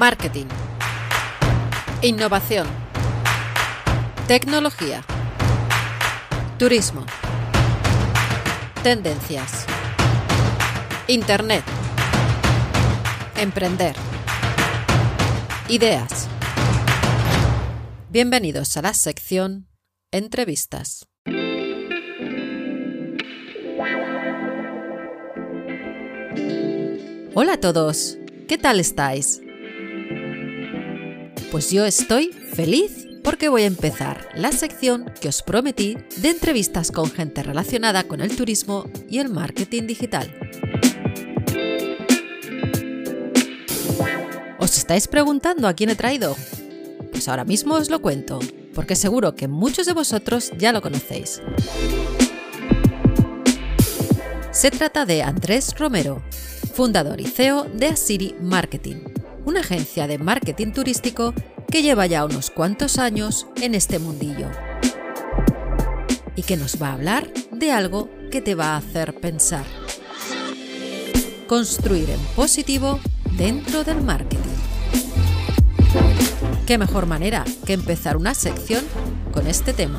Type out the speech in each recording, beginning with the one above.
Marketing. Innovación. Tecnología. Turismo. Tendencias. Internet. Emprender. Ideas. Bienvenidos a la sección Entrevistas. Hola a todos, ¿qué tal estáis? Pues yo estoy feliz porque voy a empezar la sección que os prometí de entrevistas con gente relacionada con el turismo y el marketing digital. ¿Os estáis preguntando a quién he traído? Pues ahora mismo os lo cuento, porque seguro que muchos de vosotros ya lo conocéis. Se trata de Andrés Romero, fundador y CEO de Asiri Marketing, una agencia de marketing turístico que lleva ya unos cuantos años en este mundillo y que nos va a hablar de algo que te va a hacer pensar. Construir en positivo dentro del marketing. ¿Qué mejor manera que empezar una sección con este tema?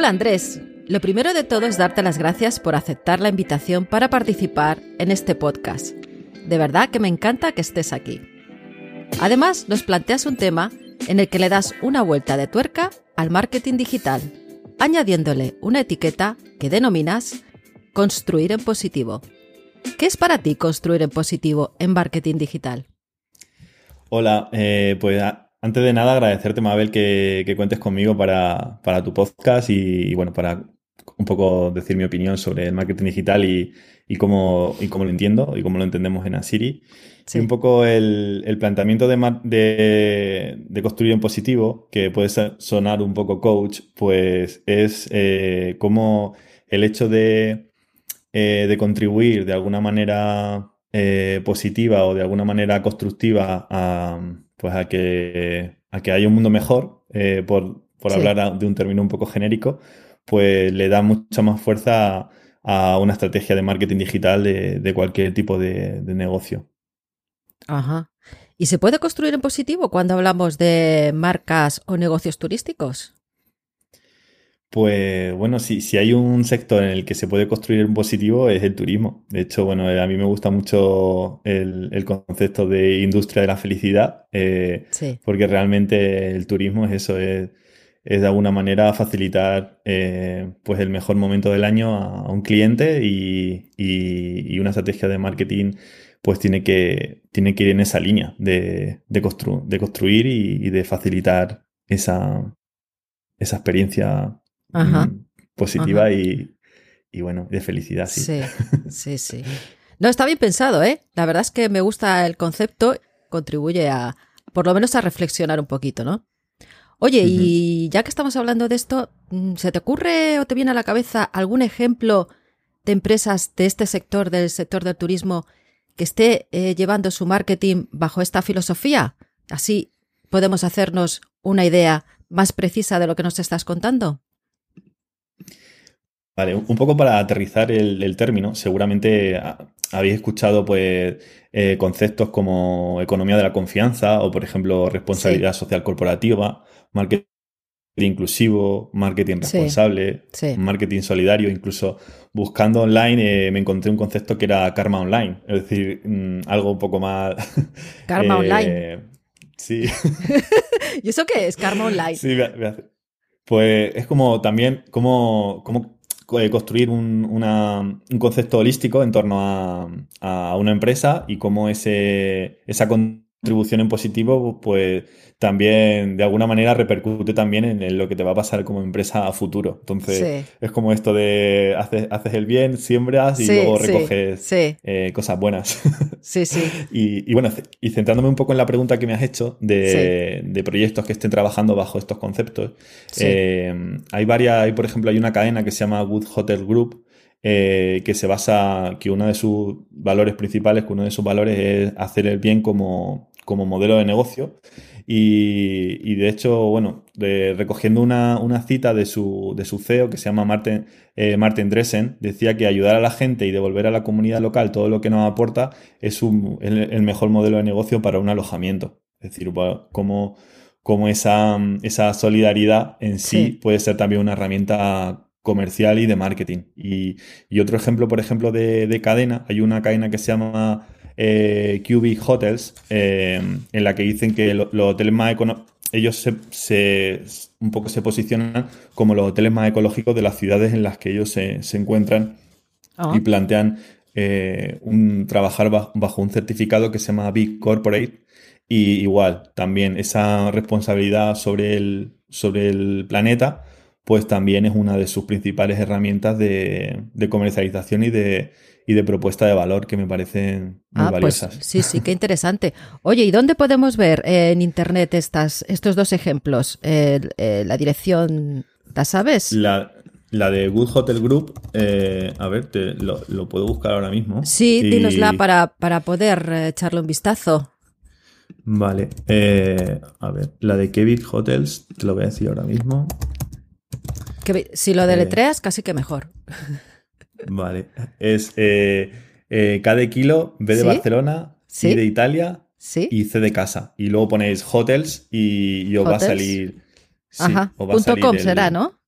Hola Andrés, lo primero de todo es darte las gracias por aceptar la invitación para participar en este podcast. De verdad que me encanta que estés aquí. Además, nos planteas un tema en el que le das una vuelta de tuerca al marketing digital, añadiéndole una etiqueta que denominas construir en positivo. ¿Qué es para ti construir en positivo en marketing digital? Hola, eh, pues antes de nada, agradecerte, Mabel, que, cuentes conmigo para, tu podcast y, bueno, para un poco decir mi opinión sobre el marketing digital y, cómo, cómo, lo entiendo y cómo lo entendemos en Asiri. Y un poco el, planteamiento de, de, construir en positivo, que puede sonar un poco coach, pues es eh, como el hecho de, eh, de contribuir de alguna manera eh, positiva o de alguna manera constructiva a pues a que, a que haya un mundo mejor, eh, por, hablar de un término un poco genérico, pues le da mucha más fuerza a, una estrategia de marketing digital de, cualquier tipo de, negocio. Ajá. ¿Y se puede construir en positivo cuando hablamos de marcas o negocios turísticos? Pues bueno, si, si hay un sector en el que se puede construir un positivo es el turismo. De hecho, bueno, a mí me gusta mucho el, concepto de industria de la felicidad, eh, porque realmente el turismo es eso, es, de alguna manera facilitar eh, pues el mejor momento del año a, un cliente y, una estrategia de marketing pues tiene que, tiene que ir en esa línea de, de, de construir y, y, de facilitar esa, esa experiencia Mm, positiva Y, bueno, de felicidad, sí. Sí, sí, sí. No, está bien pensado, ¿eh? La verdad es que me gusta el concepto, contribuye a, por lo menos a reflexionar un poquito, ¿no? Oye, y ya que estamos hablando de esto, mm, ¿se te ocurre o te viene a la cabeza algún ejemplo de empresas de este sector, del sector del turismo, que esté eh, llevando su marketing bajo esta filosofía? Así podemos hacernos una idea más precisa de lo que nos estás contando. Vale, un poco para aterrizar el, término, seguramente habéis escuchado pues eh, conceptos como economía de la confianza o, por ejemplo, responsabilidad social corporativa, marketing inclusivo, marketing responsable, marketing solidario, incluso buscando online eh, me encontré un concepto que era karma online, es decir, mm, algo un poco más... Karma online. Sí. ¿Y eso qué es, karma online? Sí, pues es como también, como, como eh, construir un, un, concepto holístico en torno a, a, una empresa y cómo ese, esa contribución en positivo, pues también de alguna manera repercute también en, lo que te va a pasar como empresa a futuro. Entonces, es como esto de haces, haces el bien, siembras y luego recoges eh, cosas buenas. Sí, sí. y, bueno, y centrándome un poco en la pregunta que me has hecho de, de proyectos que estén trabajando bajo estos conceptos, eh, hay varias, hay por ejemplo, hay una cadena que se llama Good Hotel Group, eh, que se basa, que uno de sus valores principales, que uno de sus valores es hacer el bien como, como modelo de negocio Y, de hecho, bueno, recogiendo una, cita de su, de su CEO que se llama Martin, eh, Martin Dressen, decía que ayudar a la gente y devolver a la comunidad local todo lo que nos aporta es el, mejor modelo de negocio para un alojamiento. Es decir, como, como esa, esa solidaridad en sí, puede ser también una herramienta comercial y de marketing. Y, otro ejemplo, por ejemplo, de, cadena, hay una cadena que se llama eh, Cubic Hotels, eh, en la que dicen que los hoteles más económicos, ellos se, un poco se posicionan como los hoteles más ecológicos de las ciudades en las que ellos se, encuentran ah. y plantean eh, un, trabajar bajo, un certificado que se llama Big Corporate. Y igual, también esa responsabilidad sobre el, sobre el planeta pues también es una de sus principales herramientas de, comercialización y de, de propuesta de valor que me parecen muy ah, pues valiosas. sí, sí, qué interesante. Oye, ¿y dónde podemos ver en Internet estas, estos dos ejemplos? Eh, la dirección, ¿la sabes? La, de Good Hotel Group, eh, a ver, te, lo, puedo buscar ahora mismo. Sí, dínosla para, para poder eh, echarle un vistazo. Vale, a ver, la de Kevin Hotels, te lo voy a decir ahora mismo si lo deletreas, eh, casi que mejor. Vale. Es eh, eh, K de kilo, B de Barcelona, C de Italia y C de casa. Y luego ponéis hotels y, os va a salir. Ajá. punto .com será, ¿no?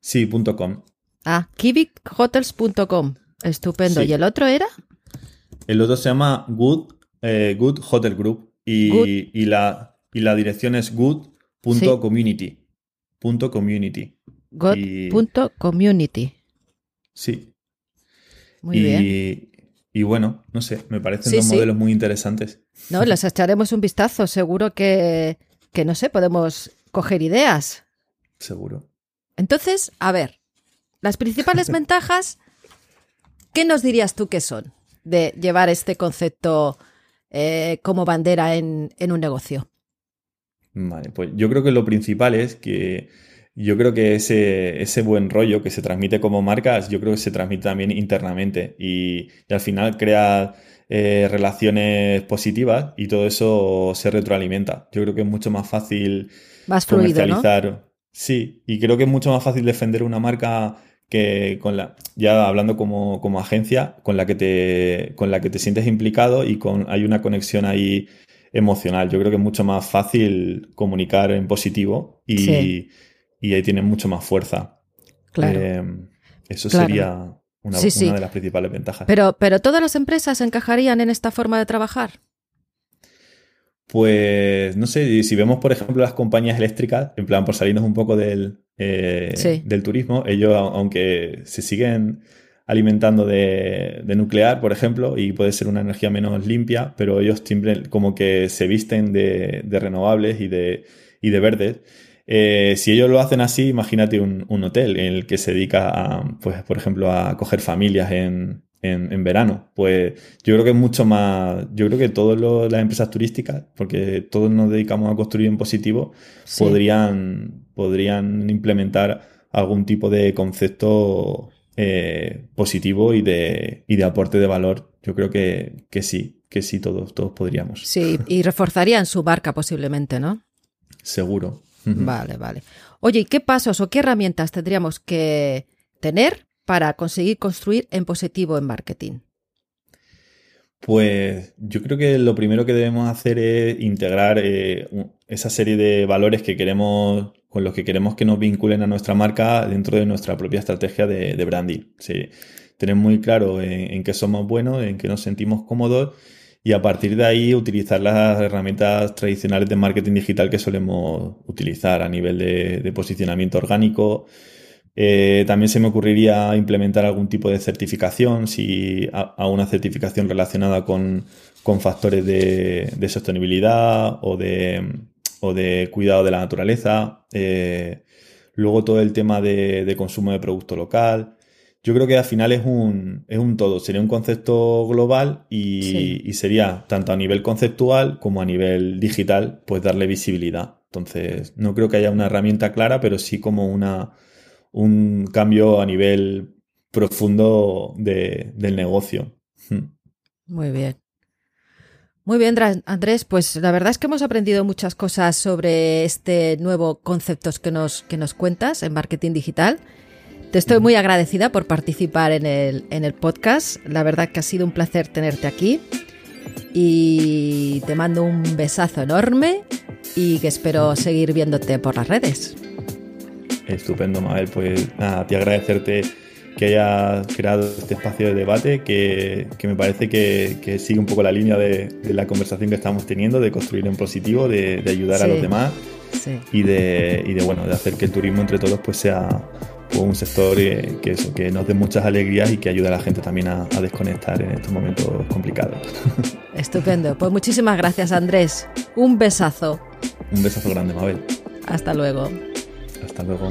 Sí, punto .com. Ah, kibikhotels.com. Estupendo. ¿Y el otro era? El otro se llama Good, good Hotel Group y, la, y la dirección es good.community. community. God.community. Sí. Muy bien. Y bueno, no sé, me parecen dos modelos muy interesantes. No, les echaremos un vistazo. Seguro que, que, no sé, podemos coger ideas. Seguro. Entonces, a ver, las principales ventajas, ¿qué nos dirías tú que son de llevar este concepto eh, como bandera en, en un negocio? Vale, pues yo creo que lo principal es que yo creo que ese, ese buen rollo que se transmite como marcas, yo creo que se transmite también internamente y, al final crea eh, relaciones positivas y todo eso se retroalimenta. Yo creo que es mucho más fácil más comercializar. Sí, y creo que es mucho más fácil defender una marca que con la, ya hablando como, como, agencia, con la que te, con la que te sientes implicado y con, hay una conexión ahí emocional. Yo creo que es mucho más fácil comunicar en positivo y, y ahí tienen mucho más fuerza. Claro. Eh, eso sería una, de las principales ventajas. Pero, pero ¿todas las empresas encajarían en esta forma de trabajar? Pues no sé, si vemos por ejemplo las compañías eléctricas, en plan por salirnos un poco del, eh, del turismo, ellos aunque se siguen alimentando de, nuclear, por ejemplo, y puede ser una energía menos limpia, pero ellos siempre como que se visten de, de renovables y de, y de verdes. Eh, si ellos lo hacen así, imagínate un, hotel en el que se dedica a, pues, por ejemplo, a coger familias en, verano. Pues yo creo que es mucho más. Yo creo que todas las empresas turísticas, porque todos nos dedicamos a construir en positivo, podrían, podrían implementar algún tipo de concepto eh, positivo y de, y de aporte de valor. Yo creo que, que sí, que sí, todos, todos podríamos. Sí, y reforzarían su barca posiblemente, ¿no? Seguro. Vale, vale. Oye, ¿y qué pasos o qué herramientas tendríamos que tener para conseguir construir en positivo en marketing? Pues yo creo que lo primero que debemos hacer es integrar eh, esa serie de valores que queremos, con los que queremos que nos vinculen a nuestra marca dentro de nuestra propia estrategia de, branding. tener muy claro en, en, qué somos buenos, en qué nos sentimos cómodos y a partir de ahí utilizar las herramientas tradicionales de marketing digital que solemos utilizar a nivel de, posicionamiento orgánico. Eh, también se me ocurriría implementar algún tipo de certificación, si a, una certificación relacionada con, factores de, sostenibilidad o de, o de, cuidado de la naturaleza. Eh, luego todo el tema de consumo de producto local yo creo que al final es un, es un todo, sería un concepto global y, sería tanto a nivel conceptual como a nivel digital, pues darle visibilidad. Entonces, no creo que haya una herramienta clara, pero sí como una, un cambio a nivel profundo del negocio. Hmm. Muy bien. Muy bien, Andrés, pues la verdad es que hemos aprendido muchas cosas sobre este nuevo concepto que nos, que nos cuentas en marketing digital. Te estoy muy agradecida por participar en el, en el podcast. La verdad que ha sido un placer tenerte aquí. Y te mando un besazo enorme y que espero seguir viéndote por las redes. Estupendo, Mabel. Pues nada, a ti agradecerte que haya creado este espacio de debate que, me parece que, sigue un poco la línea de, la conversación que estamos teniendo, de construir en positivo, de, ayudar a los demás y, de, bueno, de hacer que el turismo entre todos pues sea un sector que, eso, que nos dé muchas alegrías y que ayude a la gente también a, a desconectar en estos momentos complicados. Estupendo. Pues muchísimas gracias Andrés. Un besazo. Un besazo grande, Mabel. Hasta luego. Hasta luego.